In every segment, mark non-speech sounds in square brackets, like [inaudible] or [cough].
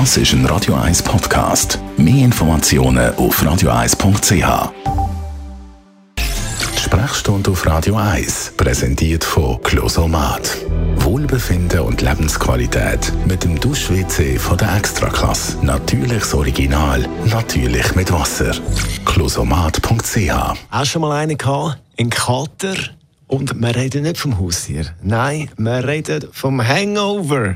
Das ist ein Radio 1 Podcast. Mehr Informationen auf radio1.ch. Die Sprechstunde auf Radio 1 präsentiert von Closomat. Wohlbefinden und Lebensqualität mit dem Dusch-WC von der Extraklasse. Natürliches Original, natürlich mit Wasser. Closomat.ch du schon mal einen gehabt? Einen Kater? Und wir reden nicht vom Haustier. Nein, wir reden vom Hangover.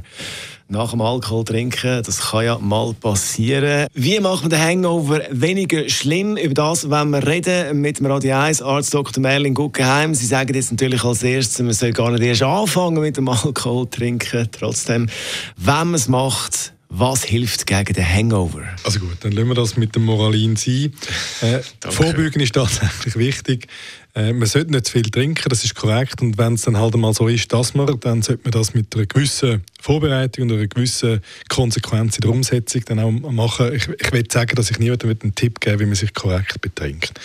Nach dem Alkohol trinken, das kann ja mal passieren. Wie macht man den Hangover weniger schlimm? Über das wenn wir reden mit dem Radio 1 Arzt Dr. Merlin Guggenheim. Sie sagen jetzt natürlich als erstes, man soll gar nicht erst anfangen mit dem Alkohol trinken. Trotzdem, wenn man es macht, was hilft gegen den Hangover? Also gut, dann lassen wir das mit dem Moralin sein. [laughs] Äh, Vorbeugen ist tatsächlich wichtig. Äh, man sollte nicht zu viel trinken, das ist korrekt. Und wenn es dann halt einmal so ist, dass man, dann sollte man das mit einer gewissen Vorbereitung und einer gewissen Konsequenz in der Umsetzung dann auch machen. Ich, ich will sagen, dass ich niemandem einen Tipp gebe, wie man sich korrekt betrinkt.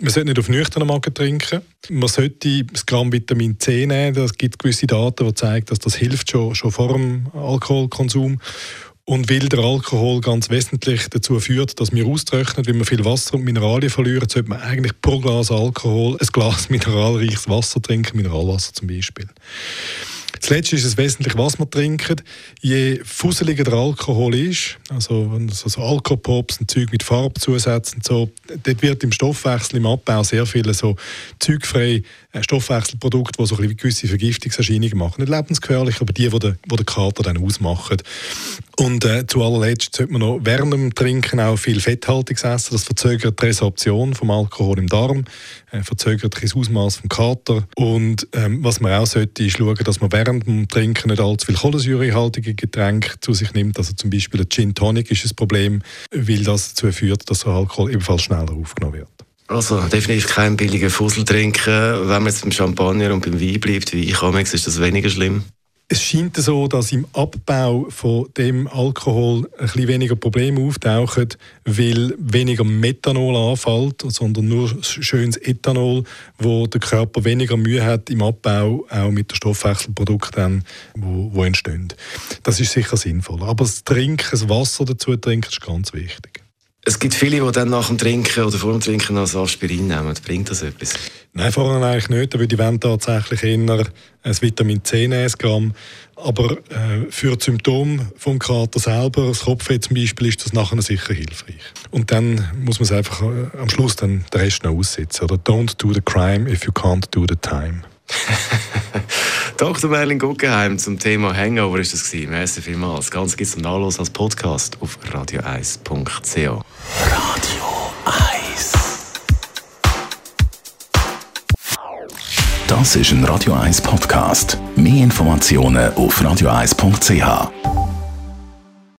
Man sollte nicht auf nüchternen Magen trinken. Man sollte das Gramm Vitamin C nehmen. Es gibt gewisse Daten, die zeigen, dass das hilft schon, schon vor dem Alkoholkonsum. Und weil der Alkohol ganz wesentlich dazu führt, dass wir austrocknen, wenn wir viel Wasser und Mineralien verlieren, sollte man eigentlich pro Glas Alkohol ein Glas [laughs] mineralreiches Wasser trinken, Mineralwasser zum Beispiel. Zuletzt ist es wesentlich, was man trinkt. Je fusseliger der Alkohol ist, also, also Alkopops und Zeug mit Farbzusätzen so, dort wird im Stoffwechsel, im Abbau sehr viele so zeugfreie äh, Stoffwechselprodukte, die so ein gewisse Vergiftungserscheinungen machen. Nicht lebensgefährlich, aber die, die den, die den Kater dann ausmachen. Und äh, zu allerletzt sollte man noch während dem Trinken auch viel Fetthaltiges essen. Das verzögert die Resorption vom Alkohol im Darm, äh, verzögert das Ausmaß vom Kater. Und ähm, was man auch sollte, ist schauen, dass man während dem Trinken nicht allzu viel kohlensäurehaltige Getränke zu sich nimmt. Also zum Beispiel ein Gin Tonic ist ein Problem, weil das dazu führt, dass der Alkohol ebenfalls schneller aufgenommen wird. Also definitiv kein billiger Fussel trinken. Wenn man jetzt beim Champagner und beim Wein bleibt, wie ich ist das weniger schlimm. Es scheint so, dass im Abbau von dem Alkohol ein weniger Probleme auftauchen, weil weniger Methanol anfällt, sondern nur schönes Ethanol, wo der Körper weniger Mühe hat im Abbau, auch mit den Stoffwechselprodukten, wo entstehen. Das ist sicher sinnvoll. Aber das Trinken, das Wasser dazu trinken, ist ganz wichtig. Es gibt viele, die dann nach dem Trinken oder vor dem Trinken noch Aspirin nehmen. Bringt das etwas? Nein, vorher eigentlich nicht, weil die wollen tatsächlich eher ein Vitamin C nehmen, Gramm. Aber äh, für die Symptome vom Kater selber, das Kopfweh zum Beispiel, ist das nachher sicher hilfreich. Und dann muss man es einfach äh, am Schluss dann den Rest noch aussetzen. Oder don't do the crime if you can't do the time. [laughs] Dr. Merlin Guggenheim zum Thema Hangover ist das gewesen. Merci vielmals. Das Ganze gibt es zum Nachlass als Podcast auf radio1.ch. Radio 1 Das ist ein Radio 1 Podcast. Mehr Informationen auf radio1.ch.